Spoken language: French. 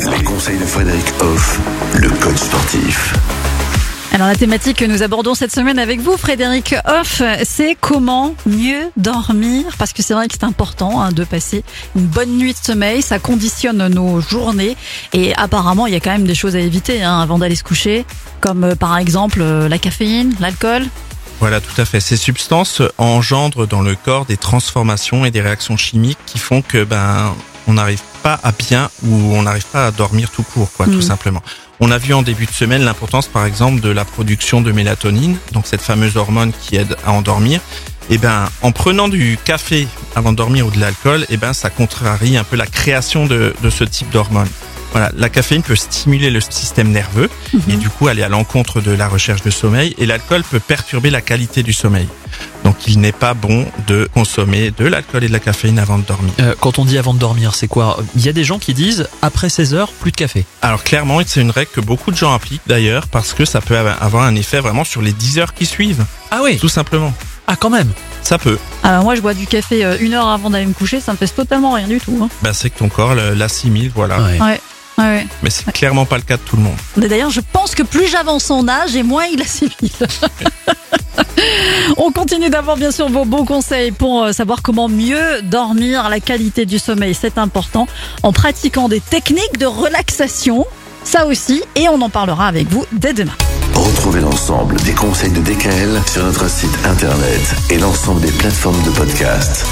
Les conseils de Frédéric Hoff, le coach sportif. Alors la thématique que nous abordons cette semaine avec vous, Frédéric Hoff, c'est comment mieux dormir, parce que c'est vrai que c'est important hein, de passer une bonne nuit de sommeil, ça conditionne nos journées, et apparemment il y a quand même des choses à éviter hein, avant d'aller se coucher, comme euh, par exemple euh, la caféine, l'alcool. Voilà, tout à fait. Ces substances engendrent dans le corps des transformations et des réactions chimiques qui font que ben on n'arrive pas à bien ou on n'arrive pas à dormir tout court, quoi, tout simplement. On a vu en début de semaine l'importance, par exemple, de la production de mélatonine, donc cette fameuse hormone qui aide à endormir. Et ben, en prenant du café avant de dormir ou de l'alcool, et ben, ça contrarie un peu la création de, de ce type d'hormone. Voilà, la caféine peut stimuler le système nerveux et du coup aller à l'encontre de la recherche de sommeil et l'alcool peut perturber la qualité du sommeil. Donc il n'est pas bon de consommer de l'alcool et de la caféine avant de dormir. Euh, quand on dit avant de dormir, c'est quoi? Il y a des gens qui disent après 16 heures, plus de café. Alors clairement, c'est une règle que beaucoup de gens appliquent d'ailleurs parce que ça peut avoir un effet vraiment sur les 10 heures qui suivent, Ah oui? Tout simplement. Ah quand même? Ça peut. Alors moi je bois du café euh, une heure avant d'aller me coucher, ça me fait totalement rien du tout. Hein. Ben, c'est que ton corps le- l'assimile, voilà. Ouais. Ouais. Ouais. Mais c'est clairement pas le cas de tout le monde. Mais D'ailleurs, je pense que plus j'avance en âge et moins il assimile. On continue d'avoir bien sûr vos bons conseils pour euh, savoir comment mieux dormir, la qualité du sommeil, c'est important, en pratiquant des techniques de relaxation, ça aussi, et on en parlera avec vous dès demain. Retrouvez l'ensemble des conseils de DKL sur notre site internet et l'ensemble des plateformes de podcast.